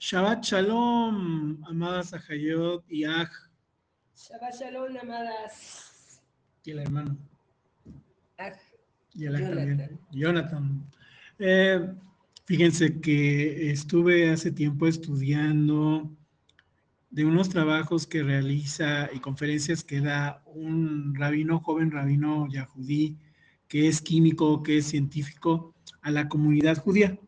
Shabbat Shalom, amadas Ajayot y Aj. Shabbat Shalom, amadas. Y el hermano. Aj. Y el Aj Jonathan. también. Jonathan. Eh, fíjense que estuve hace tiempo estudiando de unos trabajos que realiza y conferencias que da un rabino, joven rabino yahudí, que es químico, que es científico, a la comunidad judía.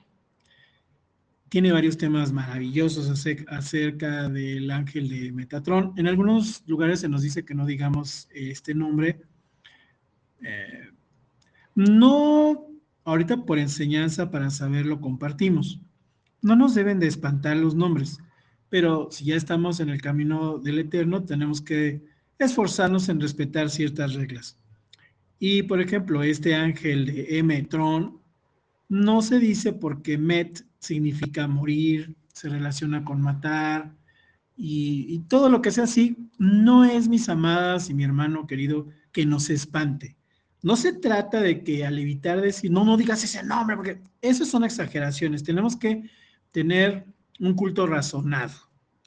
Tiene varios temas maravillosos ace- acerca del ángel de Metatrón. En algunos lugares se nos dice que no digamos eh, este nombre. Eh, no, ahorita por enseñanza para saberlo compartimos. No nos deben de espantar los nombres, pero si ya estamos en el camino del Eterno, tenemos que esforzarnos en respetar ciertas reglas. Y por ejemplo, este ángel de Emetron no se dice porque Met significa morir, se relaciona con matar y, todo lo que sea así, no es mis amadas y mi hermano querido que nos espante. No se trata de que al evitar decir, no, no digas ese nombre, porque esas son exageraciones. Tenemos que tener un culto razonado.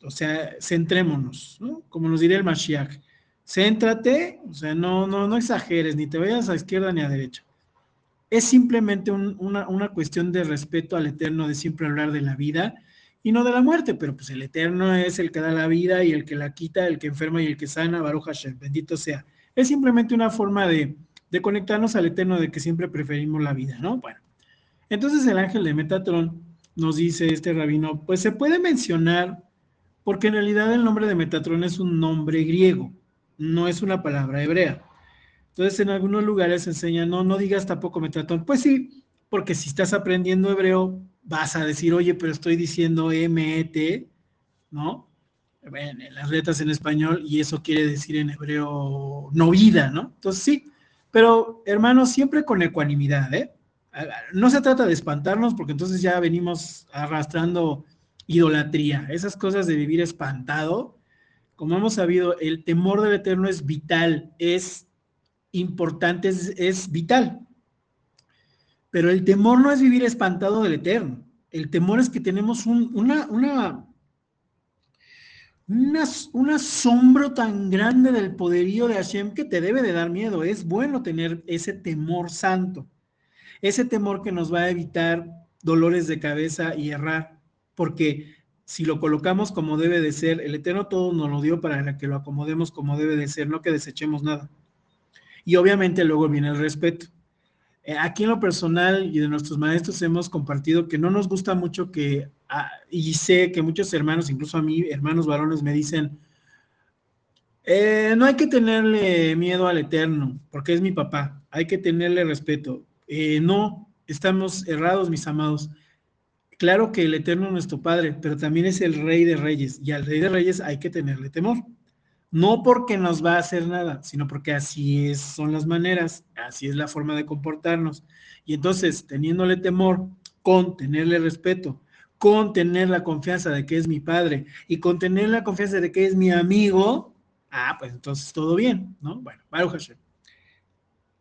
O sea, centrémonos, ¿no? Como nos diría el Mashiach. Céntrate, o sea, no, no, no exageres, ni te vayas a izquierda ni a derecha. Es simplemente un- una, cuestión de respeto al Eterno, de siempre hablar de la vida y no de la muerte, pero pues el Eterno es el que da la vida y el que la quita, el que enferma y el que sana, Baruch Hashem, bendito sea. Es simplemente una forma de, de conectarnos al Eterno, de que siempre preferimos la vida, ¿no? Bueno, entonces el ángel de Metatrón nos dice este rabino, pues se puede mencionar, porque en realidad el nombre de Metatrón es un nombre griego, no es una palabra hebrea. Entonces en algunos lugares enseñan, no, no digas tampoco Metatrón. Pues sí, porque si estás aprendiendo hebreo, vas a decir, oye, pero estoy diciendo M-E-T, ¿no? Bueno, en las letras en español, y eso quiere decir en hebreo no vida, ¿no? Entonces sí, pero hermanos, siempre con ecuanimidad, ¿eh? No se trata de espantarnos, porque entonces ya venimos arrastrando idolatría, esas cosas de vivir espantado. Como hemos sabido, el temor del Eterno es vital, es importante, es, es vital. Pero el temor no es vivir espantado del Eterno. El temor es que tenemos un, una, una, una- un asombro tan grande del poderío de Hashem que te debe de dar miedo. Es bueno tener ese temor santo, ese temor que nos va a evitar dolores de cabeza y errar, porque si lo colocamos como debe de ser, el Eterno todo nos lo dio para que lo acomodemos como debe de ser, no que desechemos nada. Y obviamente luego viene el respeto. Eh, Aquí en lo personal y de nuestros maestros hemos compartido que no nos gusta mucho que, ah, y sé que muchos hermanos, incluso a mí, hermanos varones, me dicen, eh, no hay que tenerle miedo al Eterno, porque es mi papá, hay que tenerle respeto. Eh, no, estamos errados, mis amados. Claro que el Eterno es nuestro Padre, pero también es el Rey de Reyes, y al Rey de Reyes hay que tenerle temor. No porque nos va a hacer nada, sino porque así es, son las maneras, así es la forma de comportarnos. Y entonces, teniéndole temor, con tenerle respeto, con tener la confianza de que es mi padre y con tener la confianza de que es mi amigo, ah, pues entonces todo bien, ¿no? Bueno, Baruch Hashem.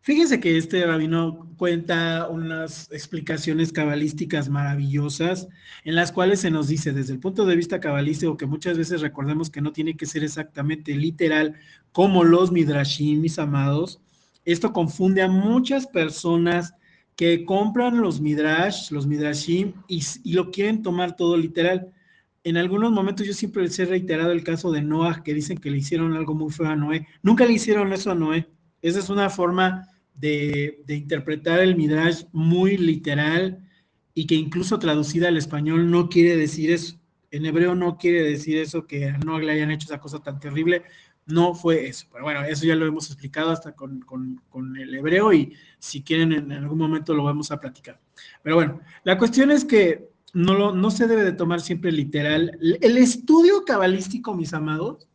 Fíjense que este rabino cuenta unas explicaciones cabalísticas maravillosas en las cuales se nos dice desde el punto de vista cabalístico que muchas veces recordemos que no tiene que ser exactamente literal como los midrashim, mis amados. Esto confunde a muchas personas que compran los midrash, los midrashim y, lo quieren tomar todo literal. En algunos momentos yo siempre les he reiterado el caso de Noah, que dicen que le hicieron algo muy feo a Noé. Nunca le hicieron eso a Noé. Esa es una forma de, interpretar el Midrash muy literal y que incluso traducida al español no quiere decir eso. En hebreo no quiere decir eso, que no le hayan hecho esa cosa tan terrible. No fue eso. Pero bueno, eso ya lo hemos explicado hasta con, con, con el hebreo y si quieren en algún momento lo vamos a platicar. Pero bueno, la cuestión es que no, no se debe de tomar siempre literal. El estudio cabalístico, mis amados,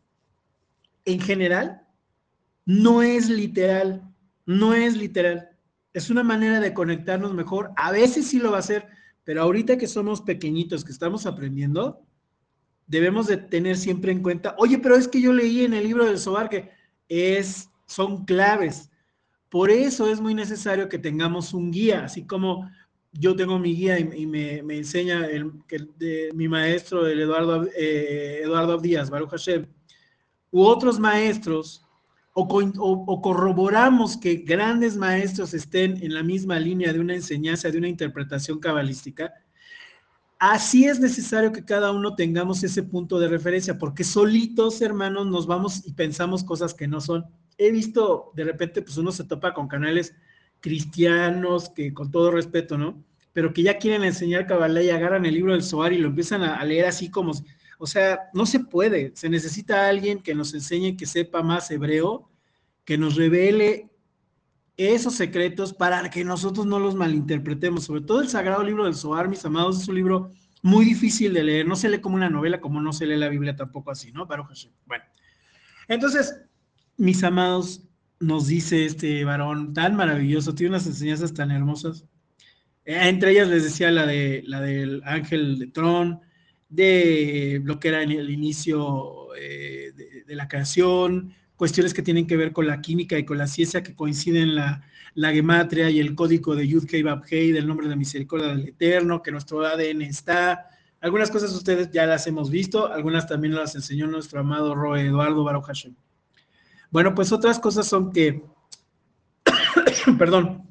en general, no es literal no es literal, es una manera de conectarnos mejor. A veces sí lo va a hacer, pero ahorita que somos pequeñitos, que estamos aprendiendo, debemos de tener siempre en cuenta, oye, pero es que yo leí en el libro del Sobar que es, son claves. Por eso es muy necesario que tengamos un guía, así como yo tengo mi guía y, me, enseña el, mi maestro, el Eduardo, eh, Eduardo Díaz, Baruch Hashem, u otros maestros, o, corroboramos que grandes maestros estén en la misma línea de una enseñanza, de una interpretación cabalística, así es necesario que cada uno tengamos ese punto de referencia, porque solitos, hermanos, nos vamos y pensamos cosas que no son. He visto, de repente, pues uno se topa con canales cristianos que, con todo respeto, ¿no? Pero que ya quieren enseñar Kabbalah y agarran el libro del Zohar y lo empiezan a, leer así como, o sea, no se puede. Se necesita alguien que nos enseñe, que sepa más hebreo, que nos revele esos secretos para que nosotros no los malinterpretemos. Sobre todo el Sagrado Libro del Zohar, mis amados, es un libro muy difícil de leer. No se lee como una novela, como no se lee la Biblia tampoco así, ¿no? Baruch Hashem. Bueno, entonces, mis amados, nos dice este varón tan maravilloso, tiene unas enseñanzas tan hermosas. Eh, entre ellas les decía la, de, la del ángel de Tron, de lo que era en el inicio eh, de, la creación, cuestiones que tienen que ver con la química y con la ciencia que coinciden la, la gematria y el código de Yud Kei Bab Hei, del nombre de misericordia del Eterno, que nuestro ADN está. Algunas cosas ustedes ya las hemos visto, algunas también las enseñó nuestro amado Roe Eduardo Baruch Hashem. Bueno, pues otras cosas son que, perdón,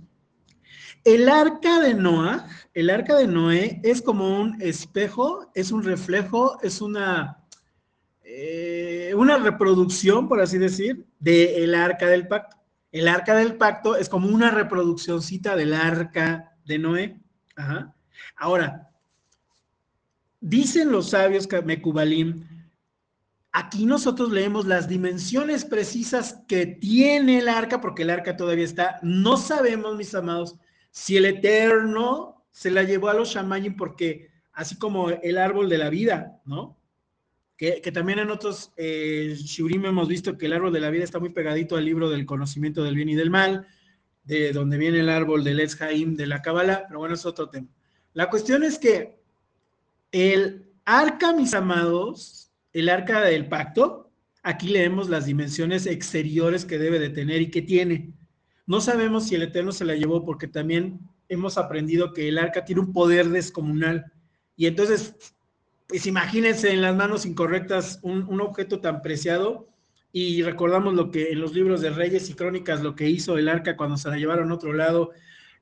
el arca de Noah, el arca de Noé es como un espejo, es un reflejo, es una, eh, una reproducción, por así decir, del arca del pacto. El arca del pacto es como una reproduccióncita del arca de Noé. Ahora, dicen los sabios Mekubalim Aquí nosotros leemos las dimensiones precisas que tiene el arca, porque el arca todavía está. No sabemos, mis amados, si el Eterno se la llevó a los Shamayim, porque así como el árbol de la vida, ¿no? Que, también en otros eh, Shurim hemos visto que el árbol de la vida está muy pegadito al libro del conocimiento del bien y del mal, de donde viene el árbol del Etz de la Kabbalah, pero bueno, es otro tema. La cuestión es que el arca, mis amados, el arca del pacto, aquí leemos las dimensiones exteriores que debe de tener y que tiene. No sabemos si el Eterno se la llevó porque también hemos aprendido que el arca tiene un poder descomunal. Y entonces, pues imagínense en las manos incorrectas un, objeto tan preciado y recordamos lo que en los libros de Reyes y Crónicas, lo que hizo el arca cuando se la llevaron a otro lado,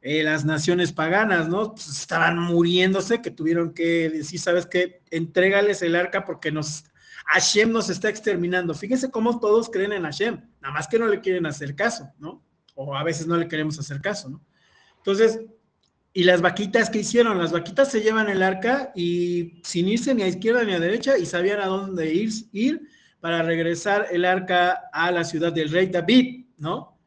eh, las naciones paganas, ¿no? Pues estaban muriéndose, que tuvieron que decir, ¿sabes qué? Entrégales el arca porque nos Hashem nos está exterminando. Fíjense cómo todos creen en Hashem, nada más que no le quieren hacer caso, ¿no? O a veces no le queremos hacer caso, ¿no? Entonces, ¿y las vaquitas qué hicieron? Las vaquitas se llevan el arca y sin irse ni a izquierda ni a derecha y sabían a dónde ir, ir para regresar el arca a la ciudad del rey David, ¿no?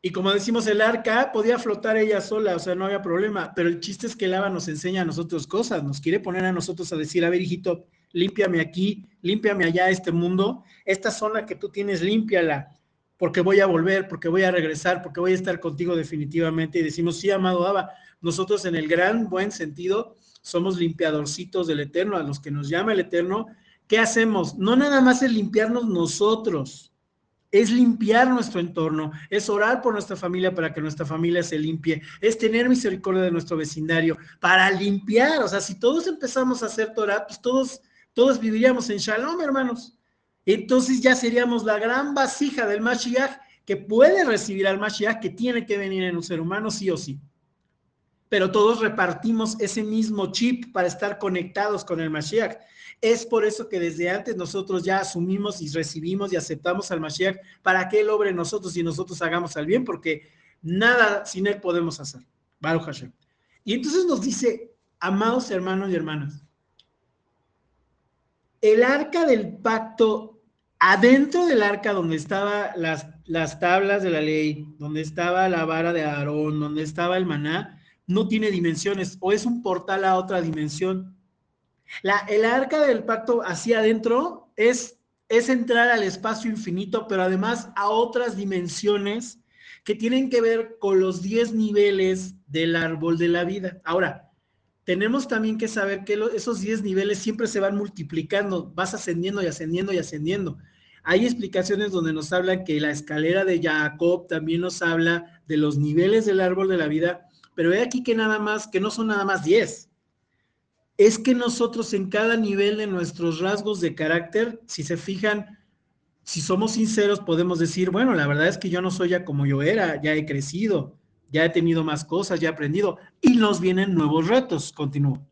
Y como decimos, el arca podía flotar ella sola, o sea, no había problema, pero el chiste es que el Ava nos enseña a nosotros cosas, nos quiere poner a nosotros a decir, a ver, hijito, límpiame aquí, límpiame allá este mundo, esta zona que tú tienes, límpiala, porque voy a volver, porque voy a regresar, porque voy a estar contigo definitivamente. Y decimos, sí, amado Abba, nosotros en el gran buen sentido somos limpiadorcitos del Eterno, a los que nos llama el Eterno. ¿Qué hacemos? No nada más es limpiarnos nosotros, es limpiar nuestro entorno, es orar por nuestra familia para que nuestra familia se limpie, es tener misericordia de nuestro vecindario para limpiar. O sea, si todos empezamos a hacer Torah, pues todos todos viviríamos en Shalom, hermanos. Entonces ya seríamos la gran vasija del Mashiach que puede recibir al Mashiach, que tiene que venir en un ser humano sí o sí. Pero todos repartimos ese mismo chip para estar conectados con el Mashiach. Es por eso que desde antes nosotros ya asumimos y recibimos y aceptamos al Mashiach para que Él obre nosotros y nosotros hagamos al bien, porque nada sin Él podemos hacer. Baruch Hashem. Y entonces nos dice, amados hermanos y hermanas, el arca del pacto, adentro del arca donde estaban las, las tablas de la ley, donde estaba la vara de Aarón, donde estaba el maná, no tiene dimensiones o es un portal a otra dimensión. La, el arca del pacto hacia adentro es, es entrar al espacio infinito, pero además a otras dimensiones que tienen que ver con los 10 niveles del árbol de la vida. Ahora, tenemos también que saber que esos 10 niveles siempre se van multiplicando, vas ascendiendo y ascendiendo y ascendiendo. Hay explicaciones donde nos hablan que la escalera de Jacob también nos habla de los niveles del árbol de la vida, pero he aquí que nada más, que no son nada más 10. Es que nosotros en cada nivel de nuestros rasgos de carácter, si se fijan, si somos sinceros, podemos decir, bueno, la verdad es que yo no soy ya como yo era, ya he crecido, ya he tenido más cosas, ya he aprendido, y nos vienen nuevos retos, continúo.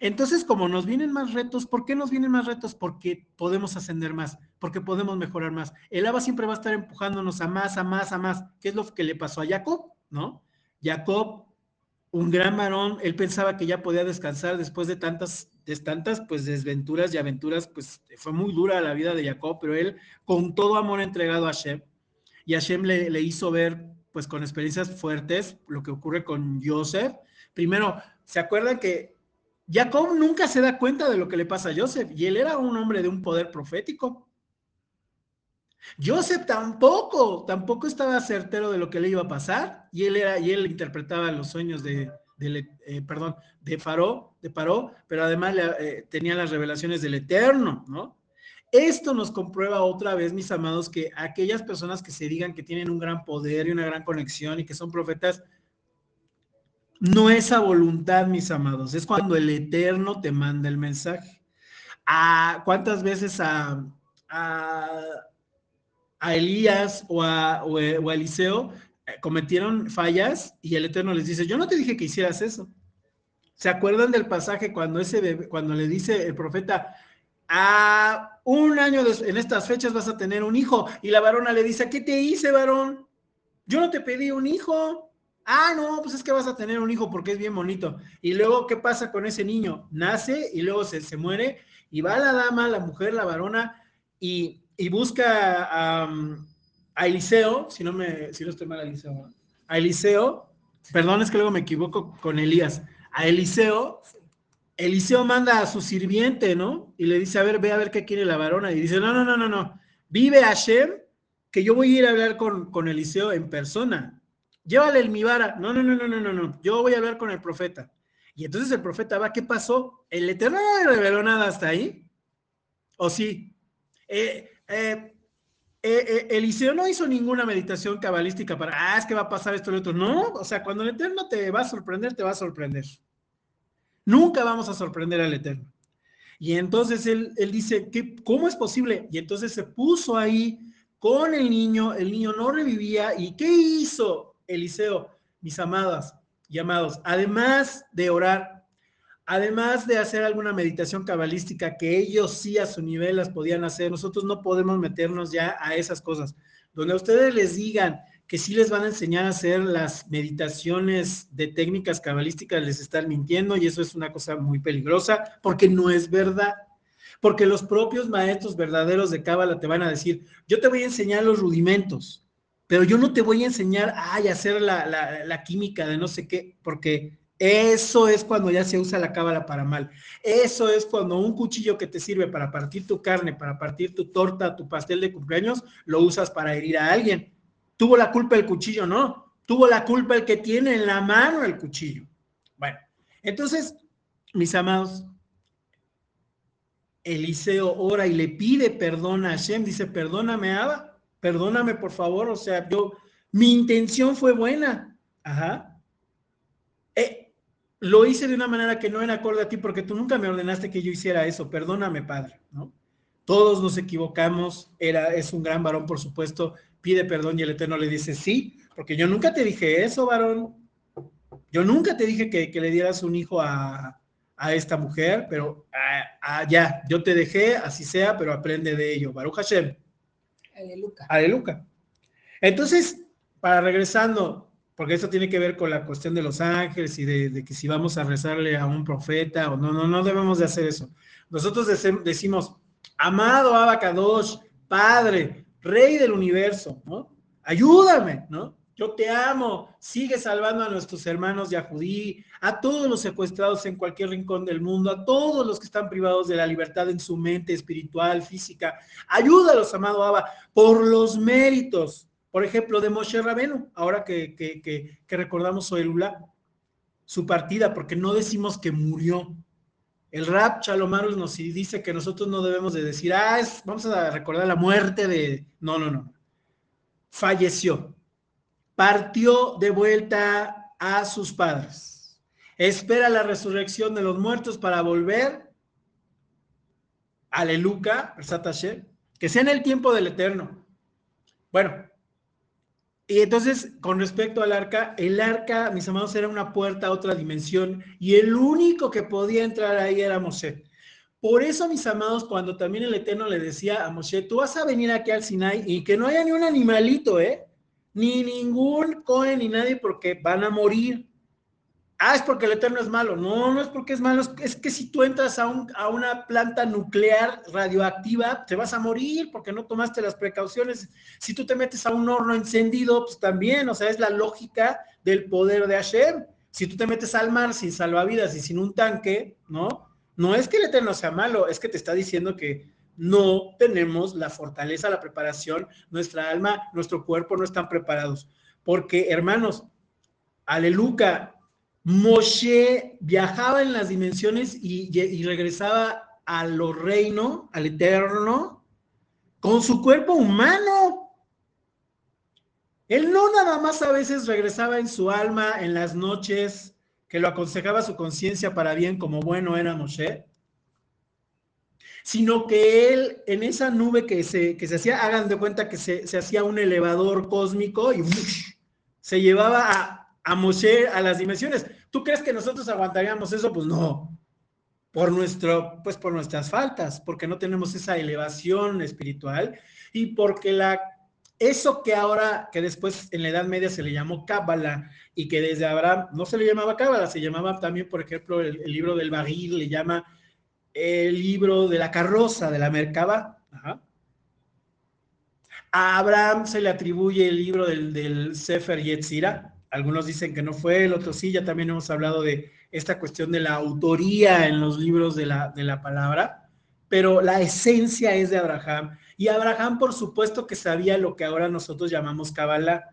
Entonces, como nos vienen más retos, ¿por qué nos vienen más retos? Porque podemos ascender más, porque podemos mejorar más. El ABA siempre va a estar empujándonos a más, a más, a más. ¿Qué es lo que le pasó a Jacob? ¿No? Jacob, un gran varón, él pensaba que ya podía descansar después de tantas, de tantas, pues, desventuras y aventuras, pues, fue muy dura la vida de Jacob, pero él, con todo amor entregado a Hashem, y Hashem le, le hizo ver, pues, con experiencias fuertes, lo que ocurre con Joseph. Primero, ¿se acuerdan que Jacob nunca se da cuenta de lo que le pasa a Joseph y él era un hombre de un poder profético. Joseph tampoco, tampoco estaba certero de lo que le iba a pasar y él era y él interpretaba los sueños de, eh, perdón, de Faró, de Paró, pero además eh, tenía las revelaciones del Eterno, ¿no? Esto nos comprueba otra vez, mis amados, que aquellas personas que se digan que tienen un gran poder y una gran conexión y que son profetas, no es a voluntad, mis amados, es cuando el Eterno te manda el mensaje. ¿A ¿Cuántas veces a, a, Elías o a, o a Eliseo eh, cometieron fallas y el Eterno les dice, yo no te dije que hicieras eso? ¿Se acuerdan del pasaje cuando, ese cuando le dice el profeta, a un año en estas fechas vas a tener un hijo? Y la varona le dice, ¿qué te hice, varón? Yo no te pedí un hijo. Ah, no, pues es que vas a tener un hijo porque es bien bonito. Y luego, ¿qué pasa con ese niño? Nace y luego se, se muere y va la dama, la mujer, la varona y, busca a, a, Eliseo, si no, me, si no estoy mal, Eliseo, a Eliseo, perdón, es que luego me equivoco con Elías, a Eliseo, Eliseo manda a su sirviente, ¿no? Y le dice, a ver, ve a ver qué quiere la varona. Y dice, no, no, no, no, no, vive Hashem, que yo voy a ir a hablar con, con Eliseo en persona llévale el mi vara. No, no, no, no, no, no, no. Yo voy a hablar con el profeta. Y entonces el profeta va, ¿qué pasó? ¿El Eterno no le reveló nada hasta ahí? ¿O sí? Eh, eh, eh, Eliseo no hizo ninguna meditación cabalística para, ah, es que va a pasar esto y lo otro. No, o sea, cuando el Eterno te va a sorprender, te va a sorprender. Nunca vamos a sorprender al Eterno. Y entonces él, él dice, ¿qué, ¿cómo es posible? Y entonces se puso ahí con el niño, el niño no revivía. ¿Y qué hizo? Eliseo, mis amadas y amados, además de orar, además de hacer alguna meditación cabalística que ellos sí a su nivel las podían hacer, nosotros no podemos meternos ya a esas cosas. Donde ustedes les digan que sí les van a enseñar a hacer las meditaciones de técnicas cabalísticas, les están mintiendo y eso es una cosa muy peligrosa porque no es verdad. Porque los propios maestros verdaderos de Cábala te van a decir, yo te voy a enseñar los rudimentos, pero yo no te voy a enseñar a hacer la, química de no sé qué, porque eso es cuando ya se usa la cábala para mal. Eso es cuando un cuchillo que te sirve para partir tu carne, para partir tu torta, tu pastel de cumpleaños, lo usas para herir a alguien. ¿Tuvo la culpa el cuchillo? No. Tuvo la culpa el que tiene en la mano el cuchillo. Bueno, entonces, mis amados, Eliseo ora y le pide perdón a Hashem, dice, perdóname, Abba, perdóname por favor, o sea, yo, mi intención fue buena, ajá. Eh, lo hice de una manera que no era acorde a ti porque tú nunca me ordenaste que yo hiciera eso, perdóname, Padre, ¿no? Todos nos equivocamos, era, es un gran varón, por supuesto, pide perdón y el Eterno le dice, sí, porque yo nunca te dije eso, varón. Yo nunca te dije que, le dieras un hijo a, esta mujer, pero ah, ah, ya, yo te dejé, así sea, pero aprende de ello. Baruch Hashem. Aleluya. Aleluya. Entonces, para regresando, porque esto tiene que ver con la cuestión de los ángeles y de, que si vamos a rezarle a un profeta o no, no, no debemos de hacer eso. Nosotros decimos, amado Abacadosh, Padre, Rey del universo, ¿no? Ayúdame, ¿no? Yo te amo, sigue salvando a nuestros hermanos Yahudí, a todos los secuestrados en cualquier rincón del mundo, a todos los que están privados de la libertad en su mente espiritual, física. Ayúdalos, amado Abba, por los méritos, por ejemplo, de Moshe Rabenu, ahora que, que, que, recordamos Oelula, su partida, porque no decimos que murió. El rap Chalomarus nos dice que nosotros no debemos de decir, ah, vamos a recordar la muerte de... No, no, no. Falleció partió de vuelta a sus padres. Espera la resurrección de los muertos para volver. Aleluya, que sea en el tiempo del Eterno. Bueno, y entonces, con respecto al arca, el arca, mis amados, era una puerta a otra dimensión y el único que podía entrar ahí era Moshe. Por eso, mis amados, cuando también el Eterno le decía a Moshe, tú vas a venir aquí al Sinai y que no haya ni un animalito, ¿eh? Ni ningún Cohen ni nadie porque van a morir. Ah, es porque el Eterno es malo. No, no es porque es malo, es que si tú entras a, un, a una planta nuclear radioactiva, te vas a morir porque no tomaste las precauciones. Si tú te metes a un horno encendido, pues también, o sea, es la lógica del poder de Hashem. Si tú te metes al mar sin salvavidas y sin un tanque, ¿no? No es que el Eterno sea malo, es que te está diciendo que no tenemos la fortaleza, la preparación, nuestra alma, nuestro cuerpo no están preparados. Porque, hermanos, aleluya, Moshe viajaba en las dimensiones y, regresaba a lo reino, al eterno, con su cuerpo humano. Él no nada más a veces regresaba en su alma en las noches que lo aconsejaba su conciencia para bien como bueno era Moshe, sino que él en esa nube que se, que se hacía, hagan de cuenta que se, se hacía un elevador cósmico y se llevaba a a Moshe a las dimensiones. ¿Tú crees que nosotros aguantaríamos eso? Pues no. Por nuestro, pues por nuestras faltas, porque no tenemos esa elevación espiritual y porque la eso que ahora, que después en la Edad Media se le llamó Cábala y que desde Abraham no se le llamaba Cábala, se llamaba también, por ejemplo, el, libro del Bagir, le llama el libro de la carroza, de la Merkaba. A Abraham se le atribuye el libro del, del Sefer Yetzirah, algunos dicen que no fue, el otro sí, ya también hemos hablado de esta cuestión de la autoría en los libros de la, de la palabra, pero la esencia es de Abraham. Y Abraham, por supuesto, que sabía lo que ahora nosotros llamamos Kabbalah,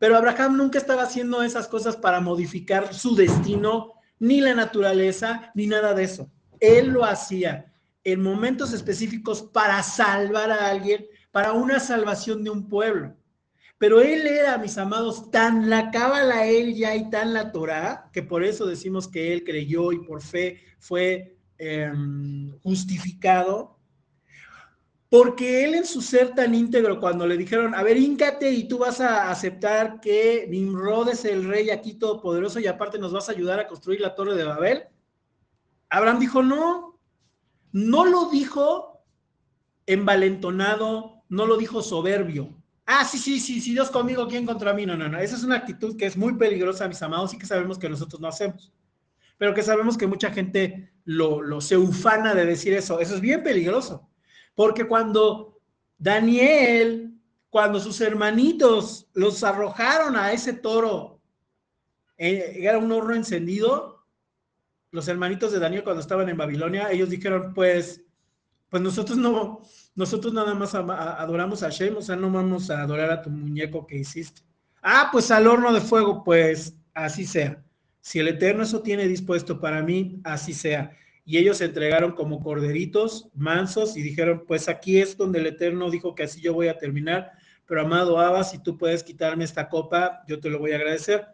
pero Abraham nunca estaba haciendo esas cosas para modificar su destino, ni la naturaleza, ni nada de eso. Él lo hacía en momentos específicos para salvar a alguien, para una salvación de un pueblo. Pero él era, mis amados, tan la cábala él ya y tan la Torah, que por eso decimos que él creyó y por fe fue em, justificado. Porque él en su ser tan íntegro, cuando le dijeron, a ver, híncate y tú vas a aceptar que Nimrod es el rey aquí todopoderoso y aparte nos vas a ayudar a construir la torre de Babel, Abraham dijo, no, no lo dijo envalentonado, no lo dijo soberbio, ah, sí, sí, sí, sí, Dios conmigo, ¿quién contra mí? No, no, no. Esa es una actitud que es muy peligrosa, mis amados, y que sabemos que nosotros no hacemos. Pero que sabemos que mucha gente lo, lo se ufana de decir eso. Eso es bien peligroso. Porque cuando Daniel, cuando sus hermanitos los arrojaron a ese toro, eh, era un horno encendido, los hermanitos de Daniel cuando estaban en Babilonia, ellos dijeron, pues, pues nosotros no, nosotros nada más adoramos a Shem, o sea, no vamos a adorar a tu muñeco que hiciste. Ah, pues al horno de fuego, pues así sea. Si el Eterno eso tiene dispuesto para mí, así sea. Y ellos se entregaron como corderitos mansos y dijeron, pues aquí es donde el Eterno dijo que así yo voy a terminar. Pero amado Abba, si tú puedes quitarme esta copa, yo te lo voy a agradecer.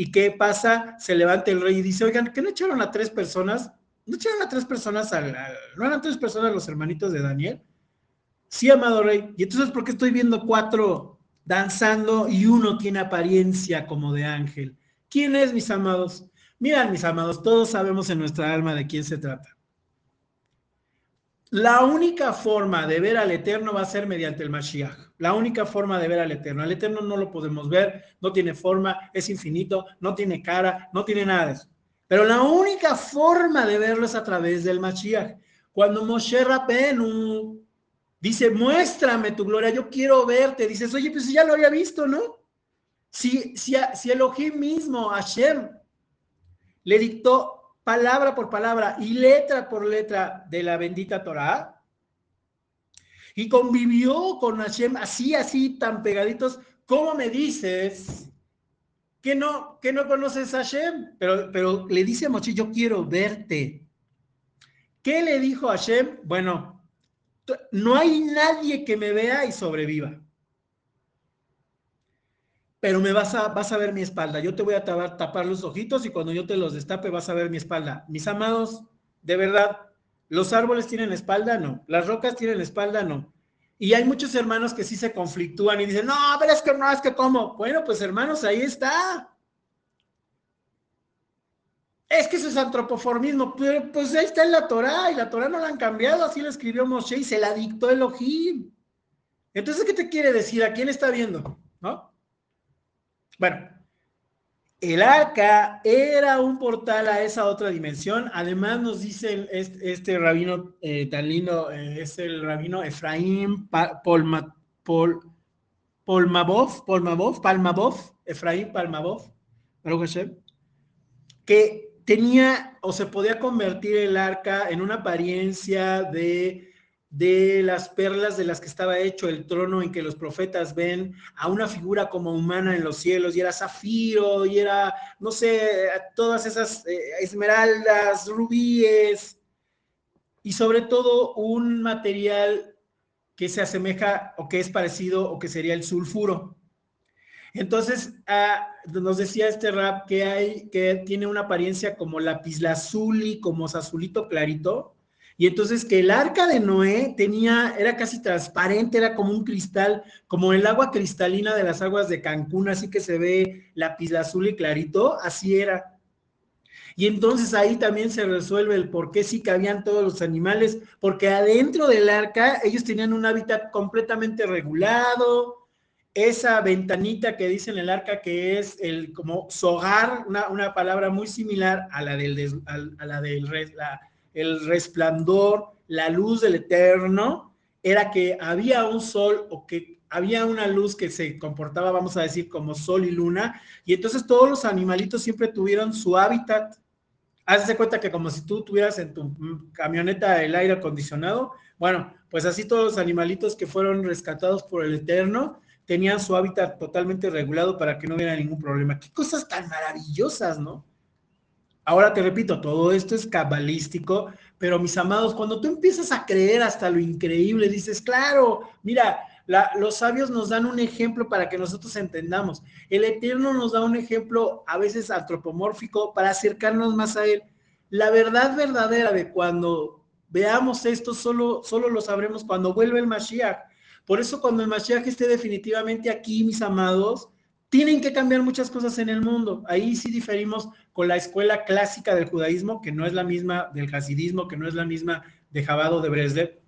¿Y qué pasa? Se levanta el rey y dice, oigan, ¿qué no echaron a tres personas? ¿No echaron a tres personas? Al, ¿No eran tres personas los hermanitos de Daniel? Sí, amado rey. Y entonces, ¿por qué estoy viendo cuatro danzando y uno tiene apariencia como de ángel? ¿Quién es, mis amados? Miren, mis amados, todos sabemos en nuestra alma de quién se trata. La única forma de ver al Eterno va a ser mediante el Mashiach. La única forma de ver al Eterno. Al Eterno no lo podemos ver, no tiene forma, es infinito, no tiene cara, no tiene nada de eso. Pero la única forma de verlo es a través del Mashiach. Cuando Moshe Rabenu Dice, muéstrame tu gloria, yo quiero verte. Dices, oye, pues ya lo había visto, ¿no? Si, si, si Elohim mismo, Hashem, le dictó palabra por palabra y letra por letra de la bendita Torah, y convivió con Hashem así, así, tan pegaditos, ¿cómo me dices que no, que no conoces a Hashem? Pero, pero le dice a Mochi, yo quiero verte. ¿Qué le dijo Hashem? Bueno, no hay nadie que me vea y sobreviva. pero me vas a, vas a ver mi espalda. Yo te voy a tapar, tapar los ojitos y cuando yo te los destape vas a ver mi espalda. Mis amados, de verdad, ¿los árboles tienen espalda? No. ¿Las rocas tienen espalda? No. Y hay muchos hermanos que sí se conflictúan y dicen, no, pero es que no, es que cómo. Bueno, pues hermanos, ahí está. Es que eso es antropoformismo, pero pues ahí está en la Torah y la Torah no la han cambiado, así lo escribió Moshe y se la dictó Elohim. Entonces, ¿qué te quiere decir? ¿A quién está viendo? ¿No? Bueno, el arca era un portal a esa otra dimensión. Además, nos dice este, rabino eh, tan lindo, eh, es el rabino Efraín Polma, Pol, Polmabov, Polmabov, Palmabov, Efraín Palmabov, que tenía o se podía convertir el arca en una apariencia de, de las perlas de las que estaba hecho el trono en que los profetas ven a una figura como humana en los cielos y era zafiro y era, no sé, todas esas eh, esmeraldas, rubíes y sobre todo un material que se asemeja o que es parecido o que sería el sulfuro. Entonces, ah, nos decía este rap que hay, que tiene una apariencia como lapislazuli, como azulito clarito, y entonces que el arca de Noé tenía, era casi transparente, era como un cristal, como el agua cristalina de las aguas de Cancún, así que se ve lapislazuli clarito, así era. Y entonces ahí también se resuelve el por qué sí cabían todos los animales, porque adentro del arca ellos tenían un hábitat completamente regulado, esa ventanita que dice en el arca que es el como sogar, una, palabra muy similar a la del, a, la del el resplandor, la luz del eterno, era que había un sol o que había una luz que se comportaba, vamos a decir, como sol y luna, y entonces todos los animalitos siempre tuvieron su hábitat. Hazte cuenta que como si tú tuvieras en tu camioneta el aire acondicionado, bueno, pues así todos los animalitos que fueron rescatados por el Eterno tenían su hábitat totalmente regulado para que no hubiera ningún problema. Qué cosas tan maravillosas, ¿no? Ahora te repito, todo esto es cabalístico, pero mis amados, cuando tú empiezas a creer hasta lo increíble, dices, claro, mira, los sabios nos dan un ejemplo para que nosotros entendamos. El Eterno nos da un ejemplo a veces antropomórfico para acercarnos más a Él. La verdad verdadera de cuando veamos esto, solo, solo lo sabremos cuando vuelve el Mashiach. Por eso cuando el Mashiach esté definitivamente aquí, mis amados, tienen que cambiar muchas cosas en el mundo. Ahí sí diferimos con la escuela clásica del judaísmo, que no es la misma del hasidismo, que no es la misma de Jabado de Breslev,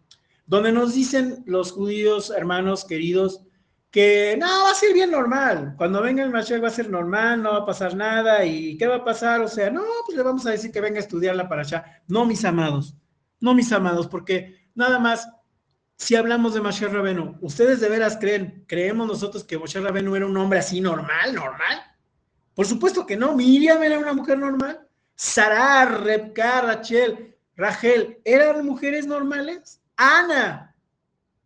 donde nos dicen los judíos, hermanos queridos, que no, va a ser bien normal. Cuando venga el Mashiach va a ser normal, no va a pasar nada. ¿Y qué va a pasar? O sea, no, pues le vamos a decir que venga a estudiarla para allá. No, mis amados, no, mis amados, porque nada más si hablamos de Moshe Rabenu, ¿ustedes de veras creen, creemos nosotros que Moshe Rabenu era un hombre así normal, normal? Por supuesto que no, Miriam era una mujer normal, Sarar, Rebka, Rachel, Rachel, ¿eran mujeres normales? Ana,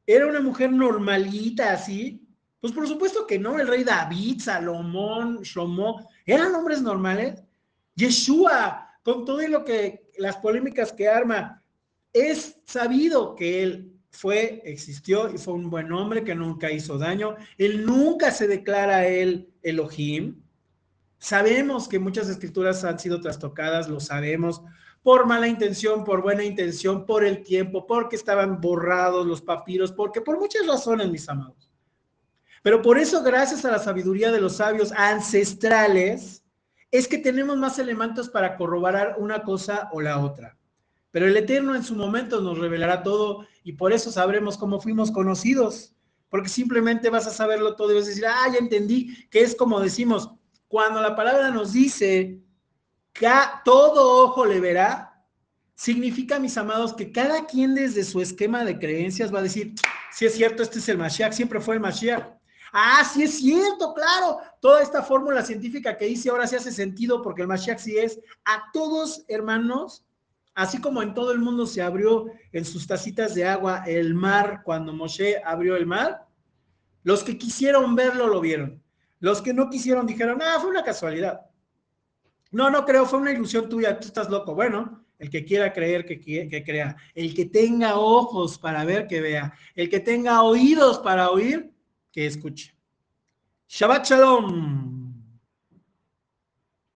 ¿era una mujer normalita así? Pues por supuesto que no, el rey David, Salomón, Shlomo, ¿eran hombres normales? Yeshua, con todo lo que, las polémicas que arma, es sabido que él fue, existió y fue un buen hombre que nunca hizo daño. Él nunca se declara él Elohim. Sabemos que muchas escrituras han sido trastocadas, lo sabemos, por mala intención, por buena intención, por el tiempo, porque estaban borrados los papiros, porque por muchas razones, mis amados. Pero por eso, gracias a la sabiduría de los sabios ancestrales, es que tenemos más elementos para corroborar una cosa o la otra. Pero el Eterno en su momento nos revelará todo y por eso sabremos cómo fuimos conocidos. Porque simplemente vas a saberlo todo y vas a decir, ah, ya entendí, que es como decimos, cuando la palabra nos dice que todo ojo le verá, significa, mis amados, que cada quien desde su esquema de creencias va a decir, si es cierto, este es el Mashiach, siempre fue el Mashiach. Ah, sí es cierto, claro. Toda esta fórmula científica que hice ahora sí hace sentido porque el Mashiach sí es. A todos, hermanos, Así como en todo el mundo se abrió en sus tacitas de agua el mar cuando Moshe abrió el mar, los que quisieron verlo lo vieron. Los que no quisieron dijeron, ah, fue una casualidad. No, no creo, fue una ilusión tuya, tú estás loco. Bueno, el que quiera creer, que, crea. El que tenga ojos para ver, que vea. El que tenga oídos para oír, que escuche. Shabbat Shalom.